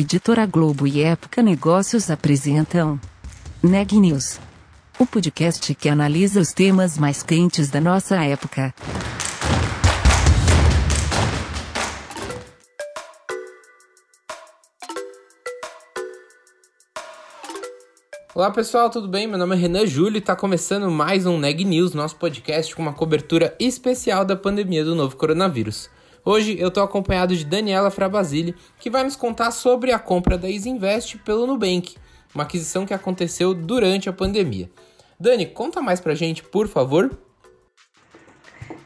Editora Globo e Época Negócios apresentam Neg News, o podcast que analisa os temas mais quentes da nossa época. Olá pessoal, tudo bem? Meu nome é Renan Júlio e está começando mais um Neg News, nosso podcast com uma cobertura especial da pandemia do novo coronavírus. Hoje eu estou acompanhado de Daniela Frabasile, que vai nos contar sobre a compra da Isinvest pelo Nubank, uma aquisição que aconteceu durante a pandemia. Dani, conta mais pra gente, por favor.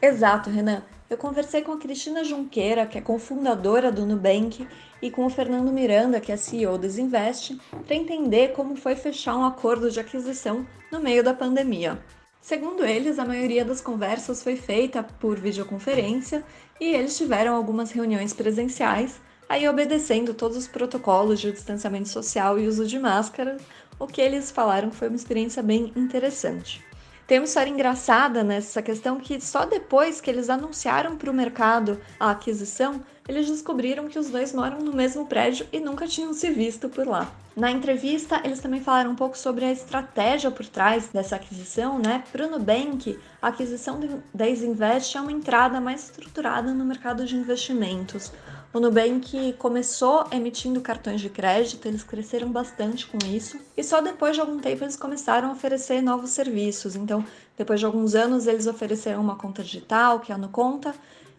Exato, Renan. Eu conversei com a Cristina Junqueira, que é cofundadora do Nubank, e com o Fernando Miranda, que é CEO do Isinvest, para entender como foi fechar um acordo de aquisição no meio da pandemia. Segundo eles, a maioria das conversas foi feita por videoconferência e eles tiveram algumas reuniões presenciais, aí obedecendo todos os protocolos de distanciamento social e uso de máscara, o que eles falaram foi uma experiência bem interessante. Tem uma história engraçada nessa questão que só depois que eles anunciaram para o mercado a aquisição, eles descobriram que os dois moram no mesmo prédio e nunca tinham se visto por lá. Na entrevista, eles também falaram um pouco sobre a estratégia por trás dessa aquisição, né? Para o Nubank, a aquisição da Isinvest é uma entrada mais estruturada no mercado de investimentos. O Nubank começou emitindo cartões de crédito, eles cresceram bastante com isso, e só depois de algum tempo eles começaram a oferecer novos serviços. Então, depois de alguns anos, eles ofereceram uma conta digital, que é a Nuconta,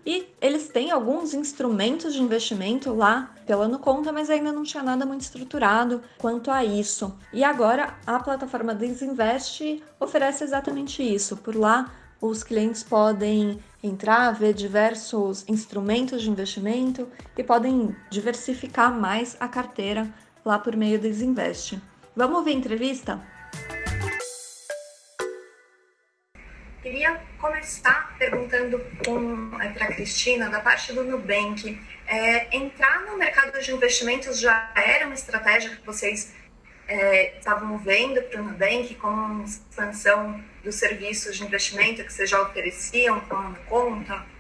e eles têm alguns instrumentos de investimento lá pela Nuconta, mas ainda não tinha nada muito estruturado quanto a isso. E agora a plataforma Desinvest oferece exatamente isso. Por lá, os clientes podem entrar, ver diversos instrumentos de investimento e podem diversificar mais a carteira lá por meio do Desinvest. Vamos ver a entrevista? Queria começar perguntando é, para a Cristina, da parte do Nubank. É, entrar no mercado de investimentos já era uma estratégia que vocês é, estavam vendo para o Nubank como uma expansão dos serviços de investimento que vocês já ofereciam, tomando conta?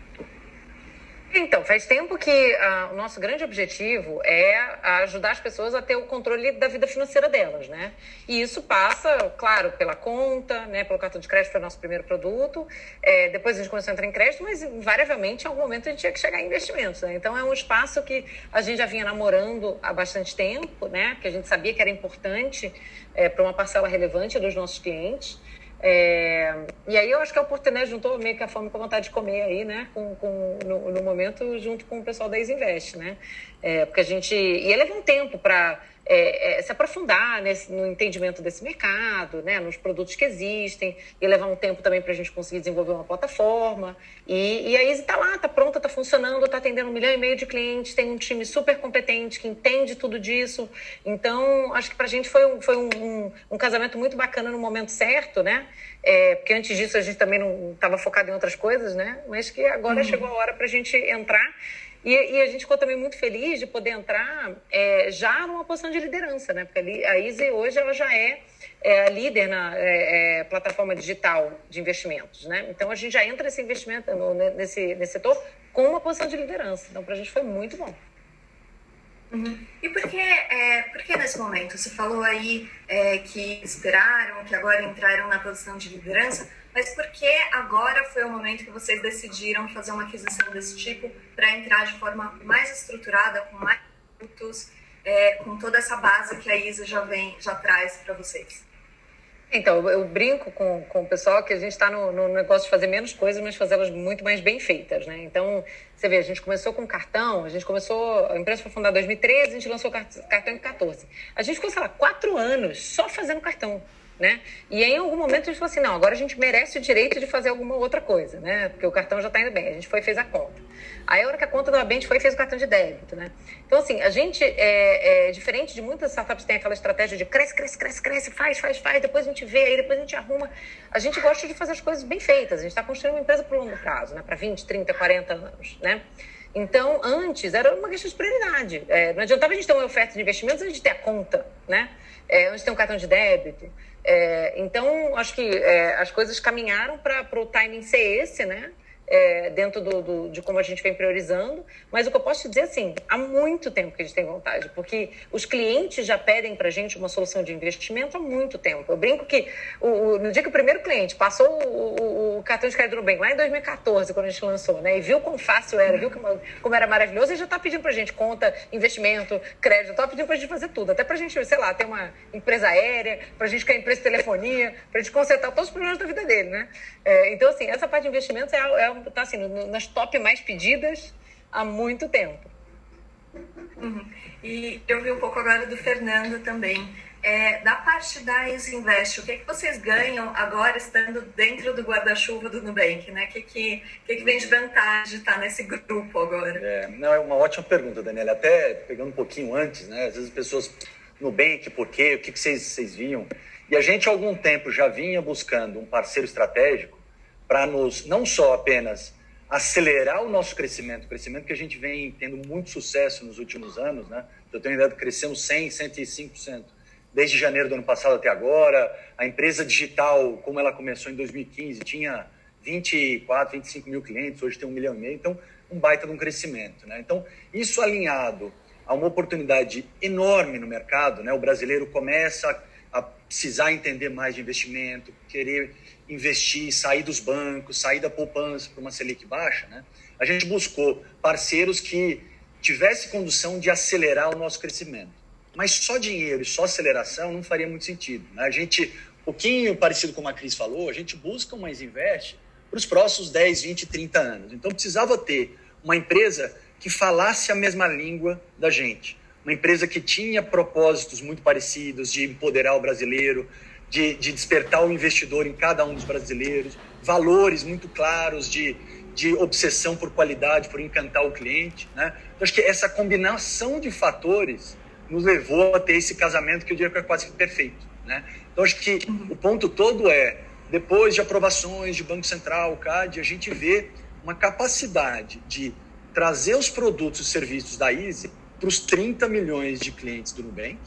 Então, faz tempo que uh, o nosso grande objetivo é ajudar as pessoas a ter o controle da vida financeira delas, né? E isso passa, claro, pela conta, né? Pelo cartão de crédito foi o nosso primeiro produto. É, depois a gente começou a entrar em crédito, mas invariavelmente, em algum momento, a gente tinha que chegar em investimentos, né? Então, é um espaço que a gente já vinha namorando há bastante tempo, né? Que a gente sabia que era importante é, para uma parcela relevante dos nossos clientes. É, e aí eu acho que a oportunidade juntou meio que a fome com a vontade de comer aí, né? Com, com, no, no momento, junto com o pessoal da Isinvest, né? É, porque a gente. E leva um tempo para é, é, se aprofundar nesse, no entendimento desse mercado, né, nos produtos que existem, e levar um tempo também para a gente conseguir desenvolver uma plataforma. E, e a Easy está lá, está pronta, está funcionando, está atendendo um milhão e meio de clientes, tem um time super competente que entende tudo disso. Então, acho que para a gente foi, um, foi um, um, um, casamento muito bacana no momento certo, né? É, porque antes disso a gente também não estava focado em outras coisas, né? Mas que agora uhum. chegou a hora para a gente entrar e, e, a gente ficou também muito feliz de poder entrar é, já numa posição de liderança, né? Porque a Easy hoje ela já é, é líder na é, é, plataforma digital de investimentos, né? Então a gente já entra nesse investimento, no, nesse, nesse setor com uma posição de liderança. Então para a gente foi muito bom. Uhum. E por que, é, por que nesse momento? Você falou aí é, que esperaram, que agora entraram na posição de liderança, mas por que agora foi o momento que vocês decidiram fazer uma aquisição desse tipo para entrar de forma mais estruturada, com mais produtos, é, com toda essa base que a ISA já, vem, já traz para vocês? Então, eu brinco com, com o pessoal que a gente está no, no, negócio de fazer menos coisas, mas fazê-las muito mais bem feitas, né? Então, você vê, a gente começou com cartão, a gente começou, a empresa foi fundada em 2013, a gente lançou cartão em 2014. A gente ficou, sei lá, quatro anos só fazendo cartão né? E aí, em algum momento a gente falou assim, não, agora a gente merece o direito de fazer alguma outra coisa, né? Porque o cartão já está indo bem. A gente foi e fez a conta. Aí, a hora que a conta estava bem, a gente foi e fez o cartão de débito, né? Então, assim, a gente, é, é, diferente de muitas startups tem aquela estratégia de cresce, cresce, cresce, cresce, faz, faz, faz, depois a gente vê, aí depois a gente arruma. A gente gosta de fazer as coisas bem feitas. A gente está construindo uma empresa para longo prazo, né? Para 20, 30, 40 anos, né? Então, antes, era uma questão de prioridade. É, não adiantava a gente ter uma oferta de investimentos antes de ter a conta, né? É, antes de ter um cartão de débito. É, então, acho que é, as coisas caminharam para o timing ser esse, né? É, dentro do, do, de como a gente vem priorizando. Mas o que eu posso te dizer, assim, há muito tempo que a gente tem vontade, porque os clientes já pedem para a gente uma solução de investimento há muito tempo. Eu brinco que o, o, no dia que o primeiro cliente passou o, o cartão de crédito no bem, lá em 2014, quando a gente lançou, né, e viu quão fácil era, viu como, como era maravilhoso, ele já está pedindo para a gente conta, investimento, crédito, está pedindo para a gente fazer tudo, até para a gente, sei lá, ter uma empresa aérea, para a gente criar empresa de telefonia, para a gente consertar todos os problemas da vida dele, né? É, então, assim, essa parte de investimentos é, é tá assim, no, nas top mais pedidas há muito tempo. Uhum. E eu vi um pouco agora do Fernando também. É, da parte da Isinvest, o que, é que vocês ganham agora estando dentro do guarda-chuva do Nubank? Né? O que, que, que, que vem de vantagem de estar nesse grupo agora? É, não, é uma ótima pergunta, Daniela. Até pegando um pouquinho antes, né? às vezes as pessoas, Nubank, por quê? O que, que vocês, vocês viam? E a gente, há algum tempo, já vinha buscando um parceiro estratégico para nos não só apenas acelerar o nosso crescimento, crescimento que a gente vem tendo muito sucesso nos últimos anos, né? Eu tenho ideia de crescemos 100, 105% desde janeiro do ano passado até agora. A empresa digital, como ela começou em 2015, tinha 24, 25 mil clientes, hoje tem um milhão e meio, então um baita de um crescimento, né? Então isso alinhado a uma oportunidade enorme no mercado, né? O brasileiro começa a precisar entender mais de investimento, querer investir, sair dos bancos, sair da poupança para uma Selic baixa, né? a gente buscou parceiros que tivesse condução de acelerar o nosso crescimento. Mas só dinheiro e só aceleração não faria muito sentido. Né? A gente, um pouquinho parecido com a Cris falou, a gente busca mais investe para os próximos 10, 20, 30 anos. Então precisava ter uma empresa que falasse a mesma língua da gente. Uma empresa que tinha propósitos muito parecidos de empoderar o brasileiro, de, de despertar o investidor em cada um dos brasileiros, valores muito claros de, de obsessão por qualidade, por encantar o cliente. Né? Então, acho que essa combinação de fatores nos levou a ter esse casamento que eu diria que é quase perfeito. Né? Então, acho que o ponto todo é, depois de aprovações de Banco Central, CAD, a gente vê uma capacidade de trazer os produtos e serviços da Easy para os 30 milhões de clientes do Nubank.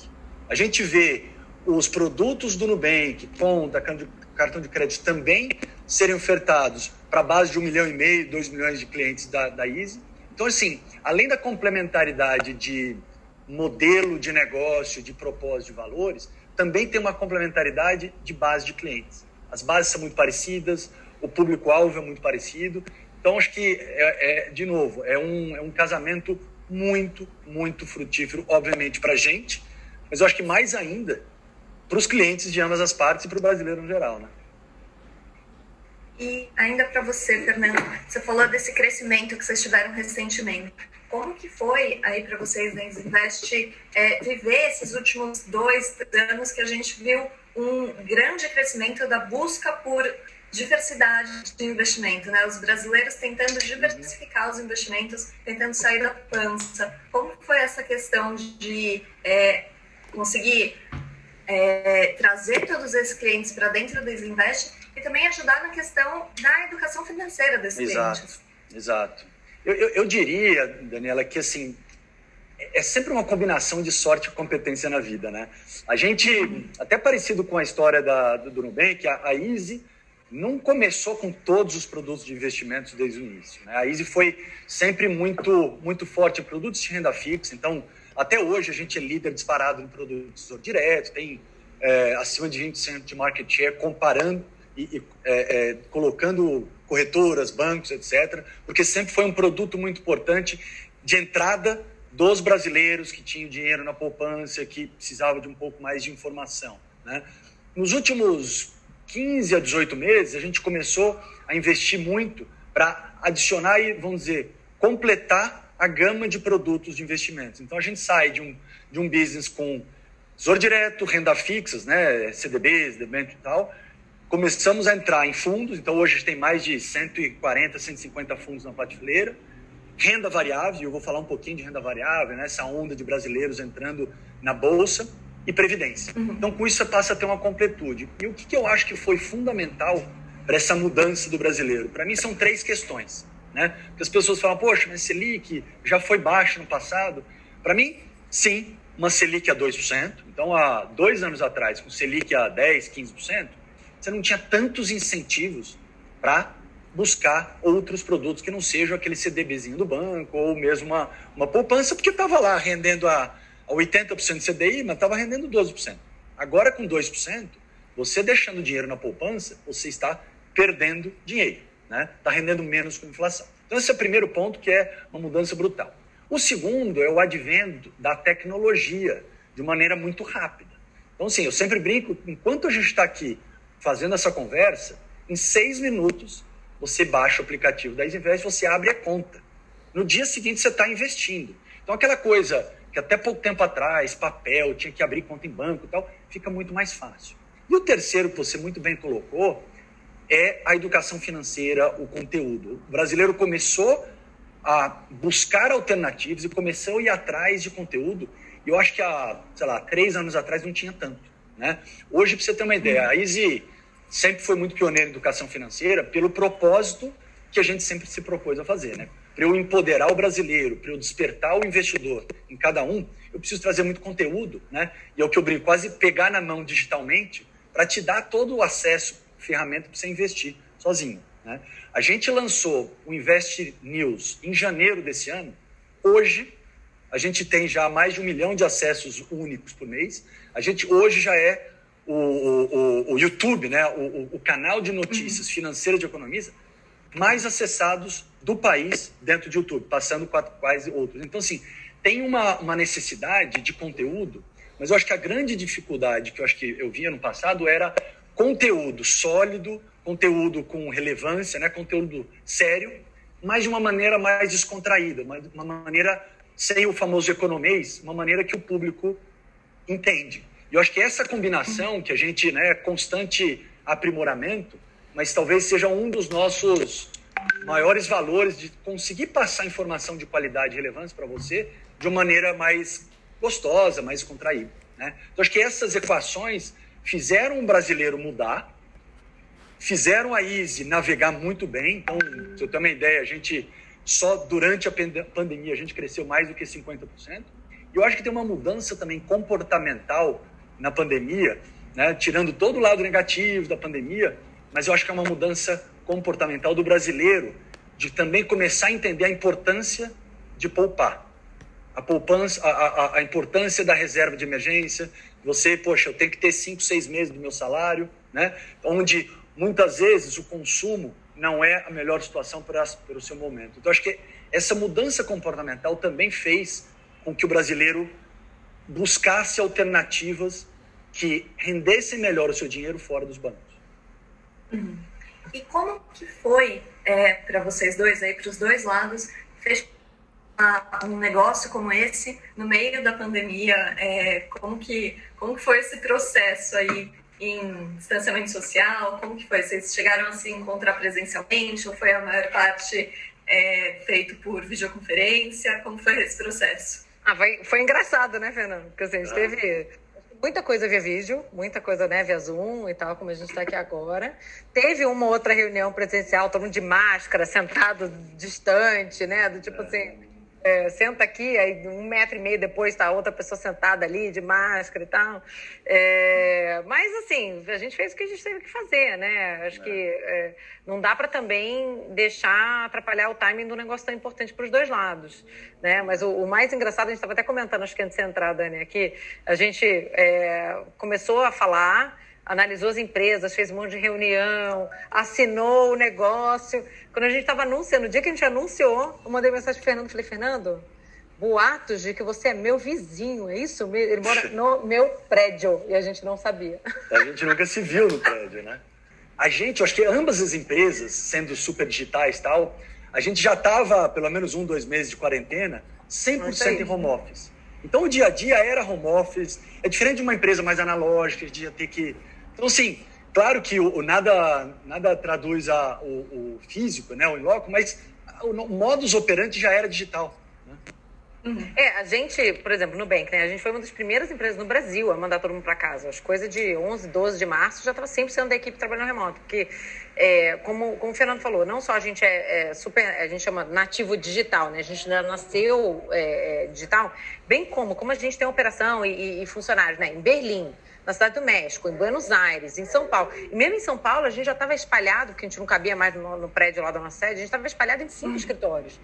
A gente vê os produtos do Nubank, conta, cartão de crédito também serem ofertados para a base de um milhão e meio, dois milhões de clientes da, da Easy. Então, assim, além da complementaridade de modelo de negócio, de propósito de valores, também tem uma complementaridade de base de clientes. As bases são muito parecidas, o público-alvo é muito parecido. Então, acho que, é, é, de novo, é um, é um casamento muito, muito frutífero, obviamente, para a gente, mas eu acho que mais ainda para os clientes de ambas as partes e para o brasileiro no geral, né? E ainda para você, Fernando, você falou desse crescimento que vocês tiveram recentemente. Como que foi aí para vocês na Invest é, viver esses últimos dois anos que a gente viu um grande crescimento da busca por diversidade de investimento, né? Os brasileiros tentando diversificar os investimentos, tentando sair da pança. Como foi essa questão de é, conseguir é, trazer todos esses clientes para dentro do Isinvest e também ajudar na questão da educação financeira desses exato, clientes. Exato. Eu, eu, eu diria, Daniela, que assim é sempre uma combinação de sorte e competência na vida, né? A gente, até parecido com a história da, do, do Nubank, a, a Easy não começou com todos os produtos de investimentos desde o início. Né? A Easy foi sempre muito, muito forte em produtos de renda fixa, então até hoje a gente é líder disparado no produto direto, tem é, acima de 20% de market share, comparando e, e é, é, colocando corretoras, bancos, etc., porque sempre foi um produto muito importante de entrada dos brasileiros que tinham dinheiro na poupança, que precisavam de um pouco mais de informação. Né? Nos últimos 15 a 18 meses, a gente começou a investir muito para adicionar e, vamos dizer, completar a gama de produtos de investimentos. Então a gente sai de um, de um business com tesouro direto, renda fixas, né, CDBs, debênture e tal, começamos a entrar em fundos, então hoje a gente tem mais de 140, 150 fundos na prateleira, renda variável, eu vou falar um pouquinho de renda variável, né, essa onda de brasileiros entrando na bolsa, e previdência. Uhum. Então com isso você passa a ter uma completude. E o que, que eu acho que foi fundamental para essa mudança do brasileiro? Para mim são três questões. Né? Porque as pessoas falam, poxa, mas Selic já foi baixo no passado. Para mim, sim, uma Selic a 2%. Então, há dois anos atrás, com Selic a 10%, 15%, você não tinha tantos incentivos para buscar outros produtos que não sejam aquele CDBzinho do banco ou mesmo uma, uma poupança, porque estava lá rendendo a, a 80% de CDI, mas estava rendendo 12%. Agora, com 2%, você deixando dinheiro na poupança, você está perdendo dinheiro, né? Está rendendo menos com a inflação. Então, esse é o primeiro ponto, que é uma mudança brutal. O segundo é o advento da tecnologia de maneira muito rápida. Então, assim, eu sempre brinco, enquanto a gente está aqui fazendo essa conversa, em seis minutos você baixa o aplicativo da Isinvest, você abre a conta. No dia seguinte você está investindo. Então, aquela coisa que até pouco tempo atrás, papel, tinha que abrir conta em banco e tal, fica muito mais fácil. E o terceiro que você muito bem colocou é a educação financeira, o conteúdo. O brasileiro começou a buscar alternativas e começou a ir atrás de conteúdo. E eu acho que há, sei lá, três anos atrás não tinha tanto. Né? Hoje, para você ter uma ideia, a Easy sempre foi muito pioneira em educação financeira pelo propósito que a gente sempre se propôs a fazer. Né? Para eu empoderar o brasileiro, para eu despertar o investidor em cada um, eu preciso trazer muito conteúdo. Né? E é o que eu brinco, quase pegar na mão digitalmente para te dar todo o acesso, ferramenta para você investir sozinho. Né? A gente lançou o Invest News em janeiro desse ano. Hoje, a gente tem já mais de um milhão de acessos únicos por mês. A gente hoje já é o, o, o YouTube, né? o, o canal de notícias financeiras de economia mais acessados do país dentro de YouTube, passando quase outros. Então, assim, tem uma, uma necessidade de conteúdo, mas eu acho que a grande dificuldade que eu acho que eu via no passado era conteúdo sólido, conteúdo com relevância, né? conteúdo sério, mas de uma maneira mais descontraída, uma maneira sem o famoso economês, uma maneira que o público entende. E eu acho que essa combinação, que a gente, né, constante aprimoramento, mas talvez seja um dos nossos maiores valores de conseguir passar informação de qualidade e relevância para você de uma maneira mais gostosa, mais contraída. Né? Então, acho que essas equações fizeram o brasileiro mudar, fizeram a Easy navegar muito bem. Então, se eu ter uma ideia, a gente só durante a pandemia a gente cresceu mais do que 50%. E eu acho que tem uma mudança também comportamental na pandemia, né? tirando todo o lado negativo da pandemia, mas eu acho que é uma mudança comportamental do brasileiro de também começar a entender a importância de poupar. A, poupança, a, a, a importância da reserva de emergência. Você, poxa, eu tenho que ter cinco, seis meses do meu salário, né? onde muitas vezes o consumo não é a melhor situação para, para o seu momento. Então, acho que essa mudança comportamental também fez com que o brasileiro buscasse alternativas que rendessem melhor o seu dinheiro fora dos bancos. Uhum. E como que foi é, para vocês dois, aí para os dois lados, fechar um negócio como esse no meio da pandemia? É, como que como que foi esse processo aí em distanciamento social? Como que foi? Vocês chegaram a se encontrar presencialmente ou foi a maior parte é, feito por videoconferência? Como foi esse processo? Ah, foi, foi engraçado, né, Fernando? Porque assim, a gente teve muita coisa via vídeo, muita coisa né, via Zoom e tal, como a gente está aqui agora. Teve uma outra reunião presencial, todo mundo de máscara, sentado distante, né? Do tipo assim é, senta aqui, aí um metro e meio depois está outra pessoa sentada ali de máscara e tal. É, mas assim, a gente fez o que a gente teve que fazer, né? Acho é. que não dá para também deixar atrapalhar o timing do negócio tão importante para os dois lados, né? Mas o, o mais engraçado, a gente estava até comentando, acho que antes de entrar, Dani, aqui, a gente é, começou a falar analisou as empresas, fez um monte de reunião, assinou o negócio. Quando a gente estava anunciando, no dia que a gente anunciou, eu mandei mensagem para Fernando, falei, Fernando, boatos de que você é meu vizinho, é isso? Ele mora no meu prédio e a gente não sabia. A gente nunca se viu no prédio, né? A gente, eu acho que ambas as empresas, sendo super digitais e tal, a gente já estava, pelo menos um, dois meses de quarentena, 100% em home office. Então o dia a dia era home office, é diferente de uma empresa mais analógica, de ter que então, assim, claro que o, o nada, nada traduz a, o, o, físico, né, o loco, mas o, o modus operandi já era digital. Uhum. É, a gente, por exemplo, no Nubank, né? A gente foi uma das primeiras empresas no Brasil a mandar todo mundo para casa. As coisas de 11, 12 de março já estava 100% da equipe trabalhando remoto. Porque, é, como, como o Fernando falou, não só a gente é, é, super, a gente chama nativo digital, né? A gente ainda nasceu é, é, digital, bem como, como a gente tem operação e, e, e funcionários, né? Em Berlim, na cidade do México, em Buenos Aires, em São Paulo. E mesmo em São Paulo, a gente já estava espalhado, porque a gente não cabia mais no, no prédio lá da nossa sede, a gente estava espalhado em cinco escritórios.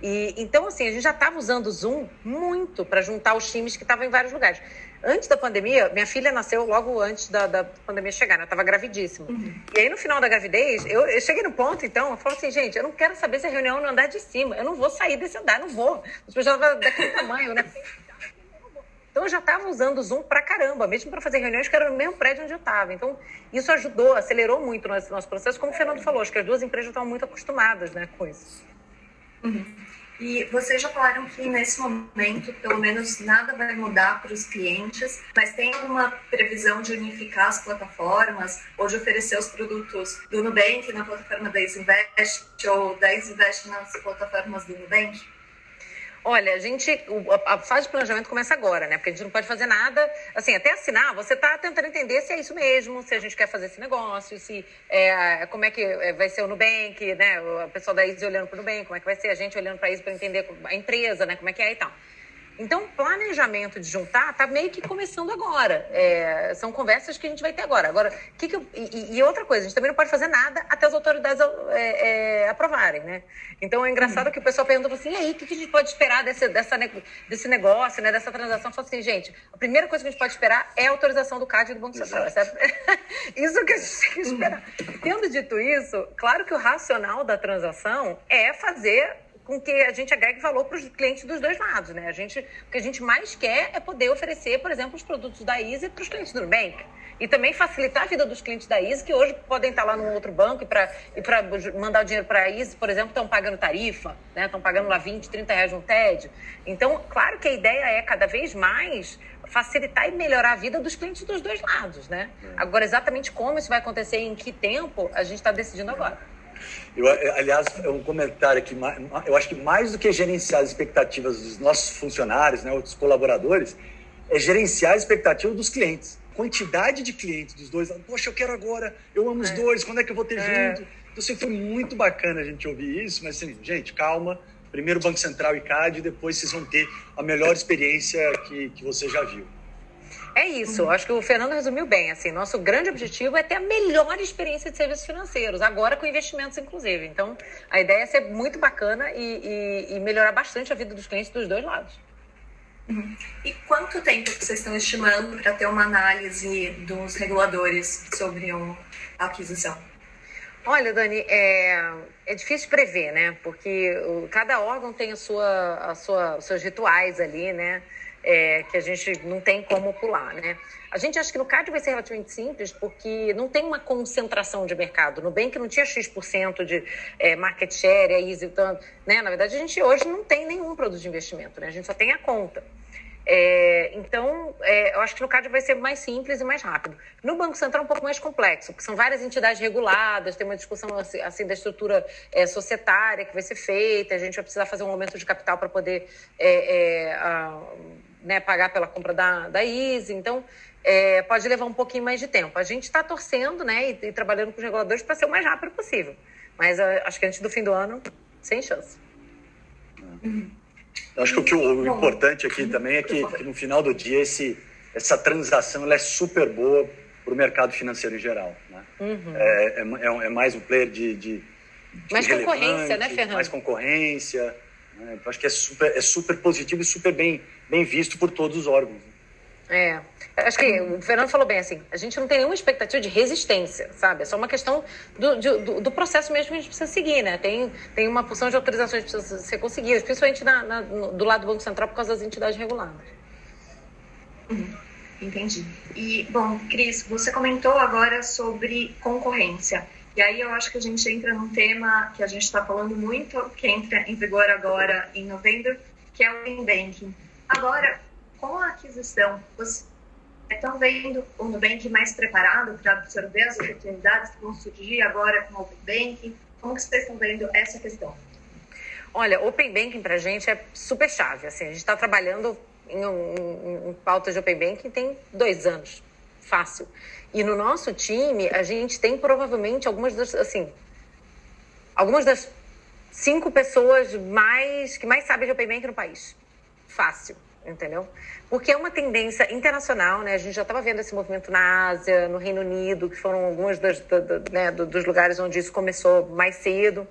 E, então, assim, a gente já estava usando o Zoom muito para juntar os times que estavam em vários lugares. Antes da pandemia, minha filha nasceu logo antes da, da pandemia chegar, né? Eu estava gravidíssima. Uhum. E aí, no final da gravidez, eu, eu, cheguei no ponto, então, eu falo assim, gente, eu não quero saber se a reunião é no andar de cima. Eu não vou sair desse andar, não vou. As pessoas estavam daquele tamanho, né? Então, eu já estava usando o Zoom pra caramba, mesmo para fazer reuniões que eram no mesmo prédio onde eu estava. Então, isso ajudou, acelerou muito o nosso, nosso processo. Como o Fernando falou, acho que as duas empresas estavam muito acostumadas né, com isso. Uhum. E vocês já falaram que nesse momento, pelo menos, nada vai mudar para os clientes, mas tem alguma previsão de unificar as plataformas ou de oferecer os produtos do Nubank na plataforma da Isinvest ou da Isinvest nas plataformas do Nubank? Olha, a gente. A fase de planejamento começa agora, né? Porque a gente não pode fazer nada. Assim, até assinar, você está tentando entender se é isso mesmo, se a gente quer fazer esse negócio, se é, como é que é, vai ser o Nubank, né? O pessoal da ISO olhando para o Nubank, como é que vai ser, a gente olhando para isso para entender a empresa, né? Como é que é e tal. Então, o planejamento de juntar está meio que começando agora. É, são conversas que a gente vai ter agora. Agora, que que eu, e, e, outra coisa, a gente também não pode fazer nada até as autoridades é, é, aprovarem, né? Então, é engraçado uhum. que o pessoal pergunta assim, e aí, o que, que a gente pode esperar desse, dessa, desse negócio, né, dessa transação? Fala assim, gente, a primeira coisa que a gente pode esperar é a autorização do CAD e do Banco Central. Isso que a gente tem que esperar. Uhum. Tendo dito isso, claro que o racional da transação é fazer com que a gente agregue valor para os clientes dos dois lados, né? A gente, o que a gente mais quer é poder oferecer, por exemplo, os produtos da Easy para os clientes do Nubank. E também facilitar a vida dos clientes da Easy, que hoje podem estar lá num outro banco e para e mandar o dinheiro para a Easy, por exemplo, estão pagando tarifa, né? Estão pagando lá 20, 30 reais no TED. Então, claro que a ideia é cada vez mais facilitar e melhorar a vida dos clientes dos dois lados, né? É. Agora, exatamente como isso vai acontecer e em que tempo, a gente está decidindo agora. Eu, aliás, é um comentário aqui, eu acho que mais do que gerenciar as expectativas dos nossos funcionários, né, dos colaboradores, é gerenciar a expectativa dos clientes. Quantidade de clientes dos dois, poxa, eu quero agora, eu amo os é. dois, quando é que eu vou ter é. junto? Então, assim, foi muito bacana a gente ouvir isso, mas assim, gente, calma, primeiro Banco Central e CAD, depois vocês vão ter a melhor experiência que, que você já viu. É isso, uhum. acho que o Fernando resumiu bem. Assim, nosso grande objetivo é ter a melhor experiência de serviços financeiros, agora com investimentos, inclusive. Então, a ideia é ser muito bacana e, e, e melhorar bastante a vida dos clientes dos dois lados. Uhum. E quanto tempo vocês estão estimando para ter uma análise dos reguladores sobre uma aquisição? Olha, Dani, é, é difícil prever, né? Porque o, cada órgão tem a sua, a sua, os seus rituais ali, né? É, que a gente não tem como pular, né? A gente acha que no CAD vai ser relativamente simples, porque não tem uma concentração de mercado. No Bank não tinha X% de é, market share, é easy, então, né? Na verdade, a gente hoje não tem nenhum produto de investimento, né? A gente só tem a conta. É, então, é, eu acho que no CAD vai ser mais simples e mais rápido. No Banco Central é um pouco mais complexo, porque são várias entidades reguladas, tem uma discussão assim, assim da estrutura é, societária que vai ser feita, a gente vai precisar fazer um aumento de capital para poder é, é, né, pagar pela compra da, da Easy. Então, é, pode levar um pouquinho mais de tempo. A gente está torcendo né, e, e, trabalhando com os reguladores para ser o mais rápido possível. Mas uh, acho que antes do fim do ano, sem chance. Eu acho que o, que o, o importante aqui também é que, que, no final do dia esse, essa transação ela é super boa para o mercado financeiro em geral. Né? Uhum. É, é, é, mais um player de, de, de mais concorrência, né, Fernando? Mais concorrência. Né? Então, acho que é super, é super positivo e super bem, bem visto por todos os órgãos. É, acho que o Fernando falou bem assim, a gente não tem nenhuma expectativa de resistência, sabe? É só uma questão do, do, do processo mesmo que a gente precisa seguir, né? Tem, tem uma porção de autorizações que precisam ser conseguidas, principalmente na, na, do lado do Banco Central por causa das entidades reguladas. Uhum, entendi. E, bom, Cris, você comentou agora sobre concorrência. E aí eu acho que a gente entra num tema que a gente está falando muito, que entra em vigor agora em novembro, que é o Open Banking. Agora, com a aquisição, vocês estão vendo o Nubank mais preparado para absorver as oportunidades que vão surgir agora com o Open Banking? Como que vocês estão vendo essa questão? Olha, Open Banking para a gente é super chave. Assim, a gente está trabalhando em, um, em pauta de Open Banking tem dois anos, fácil. E no nosso time, a gente tem provavelmente algumas das, assim, algumas das cinco pessoas mais que mais sabem de Open Bank no país. Fácil. entendeu? Porque é uma tendência internacional, né? A gente já estava vendo esse movimento na Ásia, no Reino Unido, que foram alguns dos, do, do, né, dos lugares onde isso começou mais cedo.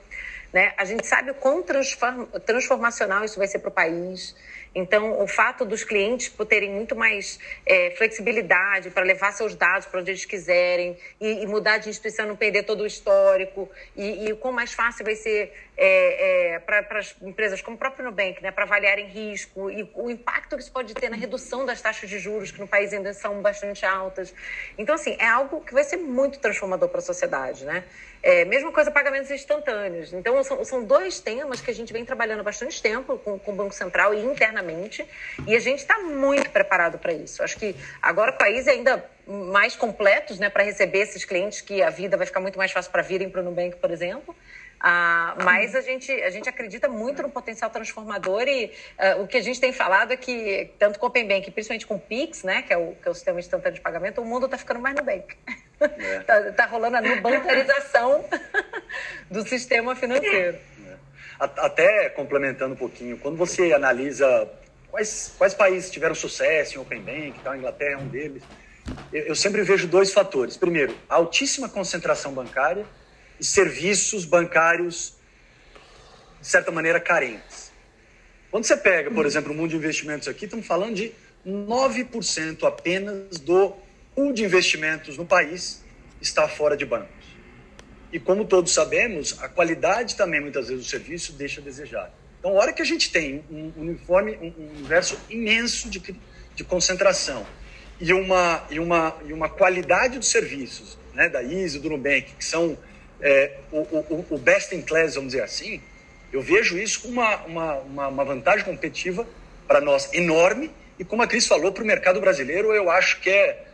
Né? A gente sabe o quão transformacional isso vai ser para o país. Então, o fato dos clientes terem muito mais é, flexibilidade para levar seus dados para onde eles quiserem e, e, mudar de instituição, não perder todo o histórico, e, e o quão mais fácil vai ser é, é, para as empresas como o próprio Nubank, né, para avaliarem risco e o impacto que isso pode ter na redução das taxas de juros, que no país ainda são bastante altas. Então, assim, é algo que vai ser muito transformador para a sociedade. Né? É, mesma coisa, pagamentos instantâneos. Então, são, são dois temas que a gente vem trabalhando há bastante tempo com, com o Banco Central e internamente, e a gente está muito preparado para isso. Acho que agora o país é ainda mais completos né, para receber esses clientes que a vida vai ficar muito mais fácil para virem para o Nubank, por exemplo. Ah, mas a gente, a gente acredita muito no potencial transformador e uh, o que a gente tem falado é que, tanto com o Open Bank, principalmente com o Pix, né, que é o, que é o sistema instantâneo de pagamento, o mundo está ficando mais no bank. É. tá, tá, rolando a bancarização do sistema financeiro. Até complementando um pouquinho, quando você analisa quais, quais países tiveram sucesso em Open Bank, então a Inglaterra é um deles, eu, eu sempre vejo dois fatores. Primeiro, altíssima concentração bancária e serviços bancários, de certa maneira, carentes. Quando você pega, por exemplo, o mundo de investimentos aqui, estamos falando de 9% apenas do pool de investimentos no país está fora de bancos. E como todos sabemos, a qualidade também, muitas vezes, do serviço deixa a desejar. Então, a hora que a gente tem um uniforme, um universo imenso de, de concentração e uma, e, uma, e uma qualidade dos serviços, né, da ISO, do Nubank, que são é, o, o, o, best in class, vamos dizer assim, eu vejo isso como uma, uma, uma vantagem competitiva para nós enorme e, como a Cris falou, para o mercado brasileiro, eu acho que é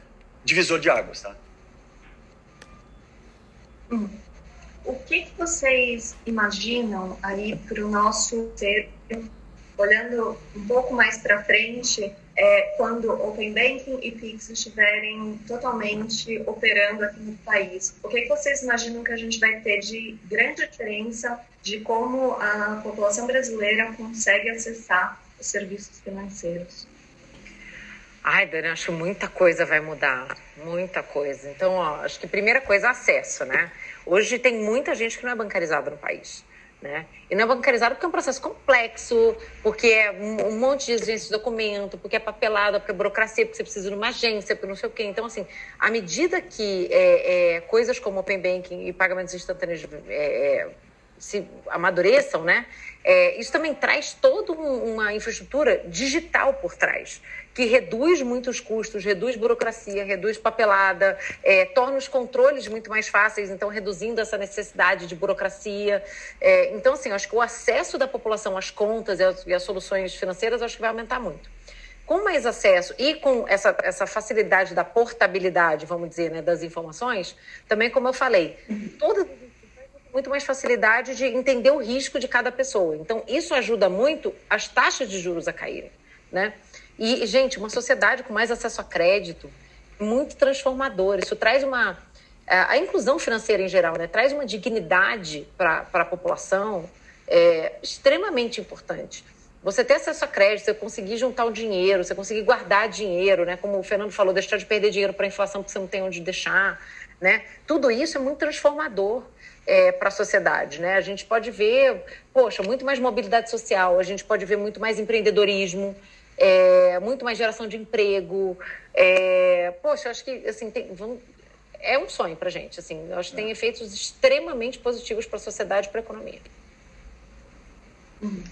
divisor de águas. Tá? O que, que vocês imaginam aí para o nosso ser, olhando um pouco mais para frente, é, quando Open Banking e Pix estiverem totalmente operando aqui no país. O que, que vocês imaginam que a gente vai ter de grande diferença de como a população brasileira consegue acessar os serviços financeiros? Ai, Dani, acho muita coisa vai mudar, muita coisa. Então, ó, acho que primeira coisa, acesso, né? Hoje tem muita gente que não é bancarizada no país. Né? E não é bancarizado porque é um processo complexo, porque é um monte de exigências de documento, porque é papelada, porque é burocracia, porque você precisa de uma agência, porque não sei o quê. Então, assim, à medida que é, é, coisas como Open Banking e pagamentos instantâneos é, é se amadureçam, né? É, isso também traz toda uma infraestrutura digital por trás que reduz muitos custos, reduz burocracia, reduz papelada, é, torna os controles muito mais fáceis, então reduzindo essa necessidade de burocracia. É, então, assim, acho que o acesso da população às contas e às, e às soluções financeiras acho que vai aumentar muito. Com mais acesso e com essa, essa facilidade da portabilidade, vamos dizer, né, das informações, também, como eu falei, toda muito mais facilidade de entender o risco de cada pessoa. Então, isso ajuda muito as taxas de juros a caírem, né? E, gente, uma sociedade com mais acesso a crédito, muito transformador. Isso traz uma. A inclusão financeira em geral, né? Traz uma dignidade para a população é, extremamente importante. Você ter acesso a crédito, você conseguir juntar o dinheiro, você conseguir guardar dinheiro, né? Como o Fernando falou, deixar de perder dinheiro para a inflação porque você não tem onde deixar, né? Tudo isso é muito transformador é, para a sociedade, né? A gente pode ver, poxa, muito mais mobilidade social, a gente pode ver muito mais empreendedorismo, é, muito mais geração de emprego. É, poxa, acho que assim, tem, vamos, é um sonho para gente. Assim, acho que tem efeitos extremamente positivos para a sociedade e para a economia. Uhum.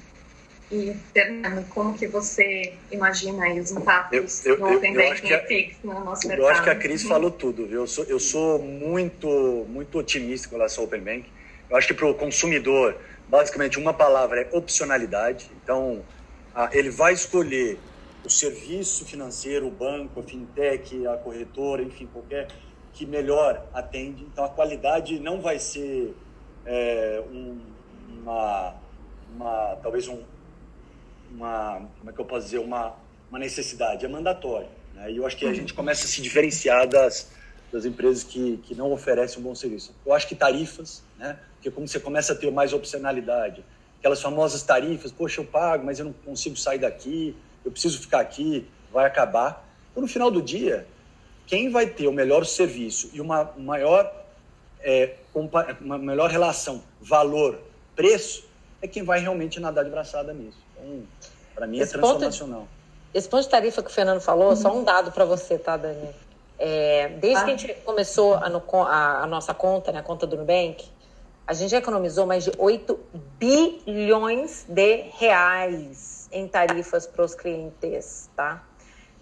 E, Fernando, como que você imagina aí os impactos eu, eu, no Open Banking Pix no nosso mercado? Eu acho que a Cris falou tudo. Viu? Eu, sou, eu sou muito, muito otimista com relação ao Open Bank. Eu acho que para o consumidor, basicamente, uma palavra é opcionalidade. Então, ele vai escolher o serviço financeiro, o banco, a fintech, a corretora, enfim, qualquer que melhor atende. Então, a qualidade não vai ser é, um, uma, uma, talvez um, uma, como é que eu posso dizer, uma, uma necessidade, é mandatório. Né? E eu acho que a gente começa a se diferenciar das, das empresas que, que não oferecem um bom serviço. Eu acho que tarifas, né? porque como você começa a ter mais opcionalidade, aquelas famosas tarifas, poxa, eu pago, mas eu não consigo sair daqui, eu preciso ficar aqui, vai acabar. Então, no final do dia, quem vai ter o melhor serviço e uma maior, é, uma melhor relação valor-preço é quem vai realmente nadar de braçada nisso. Então, para mim, é esse é transformacional. Ponto, esse ponto de tarifa que o Fernando falou, uhum. só um dado para você, tá, Dani? É, desde ah. que a gente começou a, a, a, nossa conta, né, a conta do Nubank, a gente já economizou mais de 8 bilhões de reais em tarifas para os clientes, tá?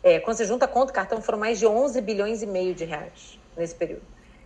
É, quando você junta a conta e cartão, foram mais de 11 bilhões e meio de reais nesse período.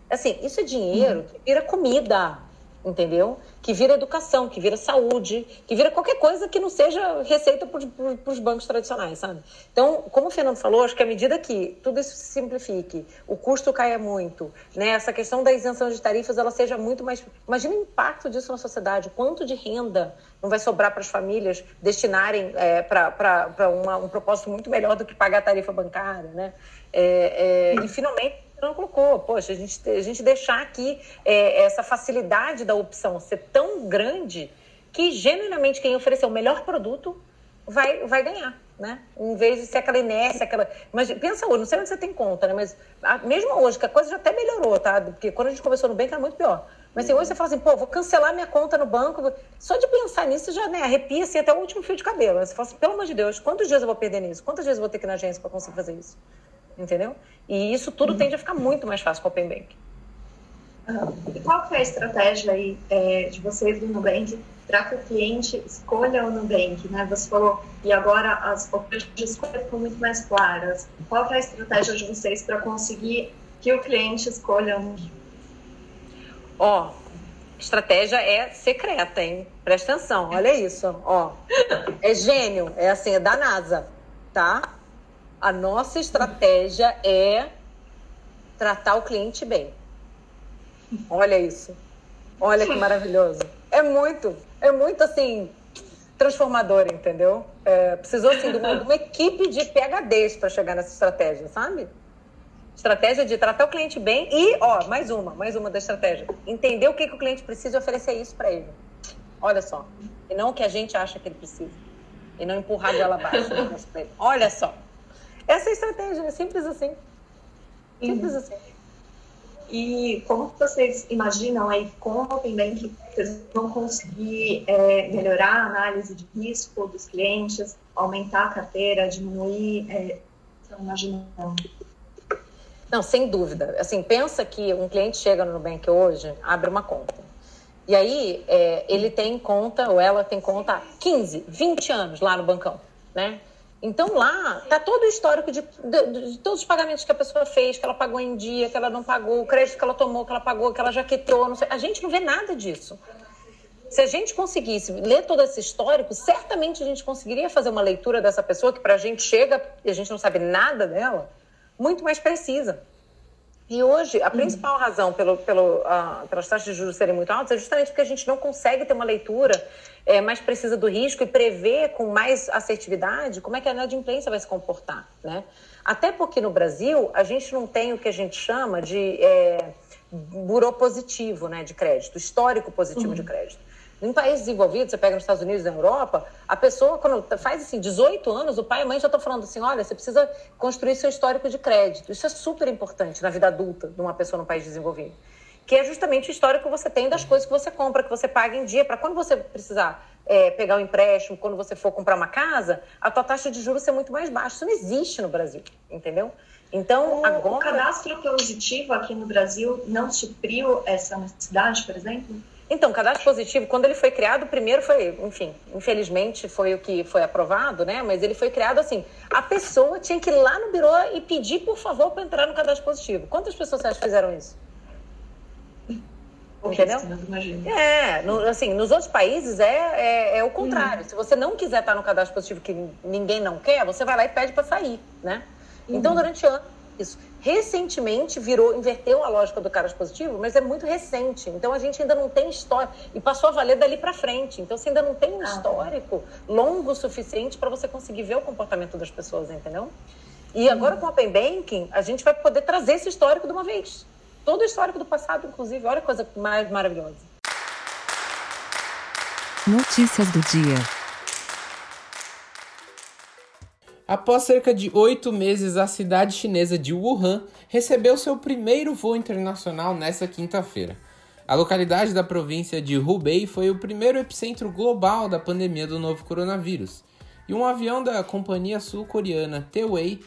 Assim, isso é dinheiro uhum. que vira comida entendeu? Que vira educação, que vira saúde, que vira qualquer coisa que não seja receita para os bancos tradicionais, sabe? Então, como o Fernando falou, acho que à medida que tudo isso se simplifique, o custo caia muito, né? Essa questão da isenção de tarifas, ela seja muito mais... Imagina o impacto disso na sociedade, quanto de renda não vai sobrar para as famílias destinarem é, para um propósito muito melhor do que pagar a tarifa bancária, né? É, é, e, finalmente, não colocou. Poxa, a gente, a gente deixar aqui é, essa facilidade da opção ser tão grande que genuinamente quem oferecer o melhor produto vai, vai ganhar, né? Em vez de ser aquela inércia, aquela. Mas pensa hoje, não sei onde você tem conta, né? Mas a, mesmo hoje, que a coisa já até melhorou, tá? Porque quando a gente começou no banco era muito pior. Mas assim, hoje você fala assim, pô, vou cancelar minha conta no banco. Só de pensar nisso já né, arrepia assim, até o último fio de cabelo. Você fala assim, pelo amor de Deus, quantos dias eu vou perder nisso? Quantas vezes eu vou ter que ir na agência para conseguir fazer isso? Entendeu? E isso tudo uhum. tende a ficar muito mais fácil com o Open Bank. E qual foi a estratégia aí é, de vocês do Nubank para que o cliente escolha o Nubank, né? Você falou, e agora as opções de escolha ficam muito mais claras. Qual foi a estratégia de vocês para conseguir que o cliente escolha o Nubank? Ó, estratégia é secreta, hein? Presta atenção, olha isso, ó. É gênio, é assim, é da NASA, tá? A nossa estratégia é tratar o cliente bem. Olha isso. Olha que maravilhoso. É muito, é muito assim, transformador, entendeu? É, precisou assim, de, uma, de uma equipe de PHDs para chegar nessa estratégia, sabe? Estratégia de tratar o cliente bem e, ó, mais uma, mais uma da estratégia. Entender o que, que o cliente precisa e oferecer isso para ele. Olha só. E não o que a gente acha que ele precisa. E não empurrar de ela abaixo. Olha só. Essa é a estratégia, é simples assim. Simples uhum. assim. E como vocês imaginam aí com o Open Bank vocês vão conseguir é, melhorar a análise de risco dos clientes, aumentar a carteira, diminuir? É, estão imaginando? Não, sem dúvida. Assim, pensa que um cliente chega no Nubank hoje, abre uma conta. E aí, é, ele tem conta, ou ela tem conta há 15, 20 anos lá no bancão, né? Então lá está todo o histórico de, de, de, todos os pagamentos que a pessoa fez, que ela pagou em dia, que ela não pagou, o crédito que ela tomou, que ela pagou, que ela jaquetou, não sei. A gente não vê nada disso. Se a gente conseguisse ler todo esse histórico, certamente a gente conseguiria fazer uma leitura dessa pessoa que para a gente chega e a gente não sabe nada dela, muito mais precisa. E hoje, a principal razão pelo, pelo, uh, pelas taxas de juros serem muito altas é justamente porque a gente não consegue ter uma leitura é, mais precisa do risco e prever com mais assertividade como é que a inadimplência vai se comportar, né? Até porque no Brasil a gente não tem o que a gente chama de é, burô positivo né, de crédito, histórico positivo uhum. de crédito. Em países desenvolvidos, você pega nos Estados Unidos, na Europa, a pessoa, quando faz assim, 18 anos, o pai e a mãe já estão falando assim: olha, você precisa construir seu histórico de crédito. Isso é super importante na vida adulta de uma pessoa no país desenvolvido. Que é justamente o histórico que você tem das coisas que você compra, que você paga em dia, para quando você precisar é, pegar um empréstimo, quando você for comprar uma casa, a tua taxa de juros ser muito mais baixa. Isso não existe no Brasil, entendeu? Então, o, agora. O cadastro positivo aqui no Brasil não supriu essa necessidade, por exemplo? Então, o cadastro positivo, quando ele foi criado, primeiro foi, enfim, infelizmente foi o que foi aprovado, né? Mas ele foi criado assim: a pessoa tinha que ir lá no birô e pedir, por favor, para entrar no cadastro positivo. Quantas pessoas você acha que fizeram isso? Entendeu? É, no, assim, nos outros países é, é, é o contrário. Uhum. Se você não quiser estar no cadastro positivo que ninguém não quer, você vai lá e pede para sair, né? Então, uhum. Então, durante anos, isso. Recentemente virou, inverteu a lógica do caras positivo, mas é muito recente. Então a gente ainda não tem história e passou a valer dali para frente. Então você ainda não tem um ah. histórico longo o suficiente para você conseguir ver o comportamento das pessoas, entendeu? E agora com o Open Banking, a gente vai poder trazer esse histórico de uma vez. Todo o histórico do passado, inclusive. Olha a coisa mais maravilhosa. Notícias do dia. Após cerca de oito meses, a cidade chinesa de Wuhan recebeu seu primeiro voo internacional nesta quinta-feira. A localidade da província de Hubei foi o primeiro epicentro global da pandemia do novo coronavírus, e um avião da companhia sul-coreana T-Way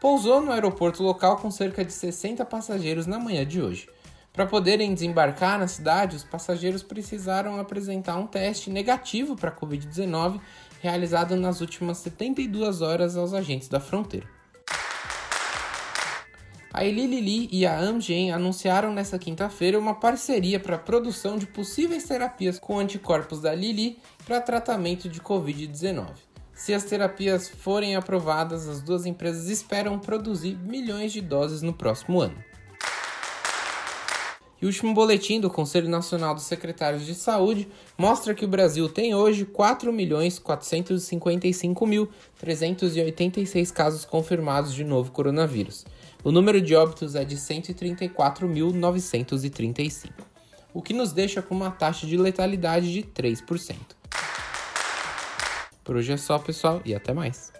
pousou no aeroporto local com cerca de 60 passageiros na manhã de hoje. Para poderem desembarcar na cidade, os passageiros precisaram apresentar um teste negativo para a Covid-19 realizado nas últimas 72 horas aos agentes da fronteira. A Eli e a Amgen anunciaram nesta quinta-feira uma parceria para a produção de possíveis terapias com anticorpos da Lilly para tratamento de Covid-19. Se as terapias forem aprovadas, as duas empresas esperam produzir milhões de doses no próximo ano. E o último boletim do Conselho Nacional dos Secretários de Saúde mostra que o Brasil tem hoje 4.455.386 casos confirmados de novo coronavírus. O número de óbitos é de 134.935, o que nos deixa com uma taxa de letalidade de 3%. Por hoje é só, pessoal, e até mais.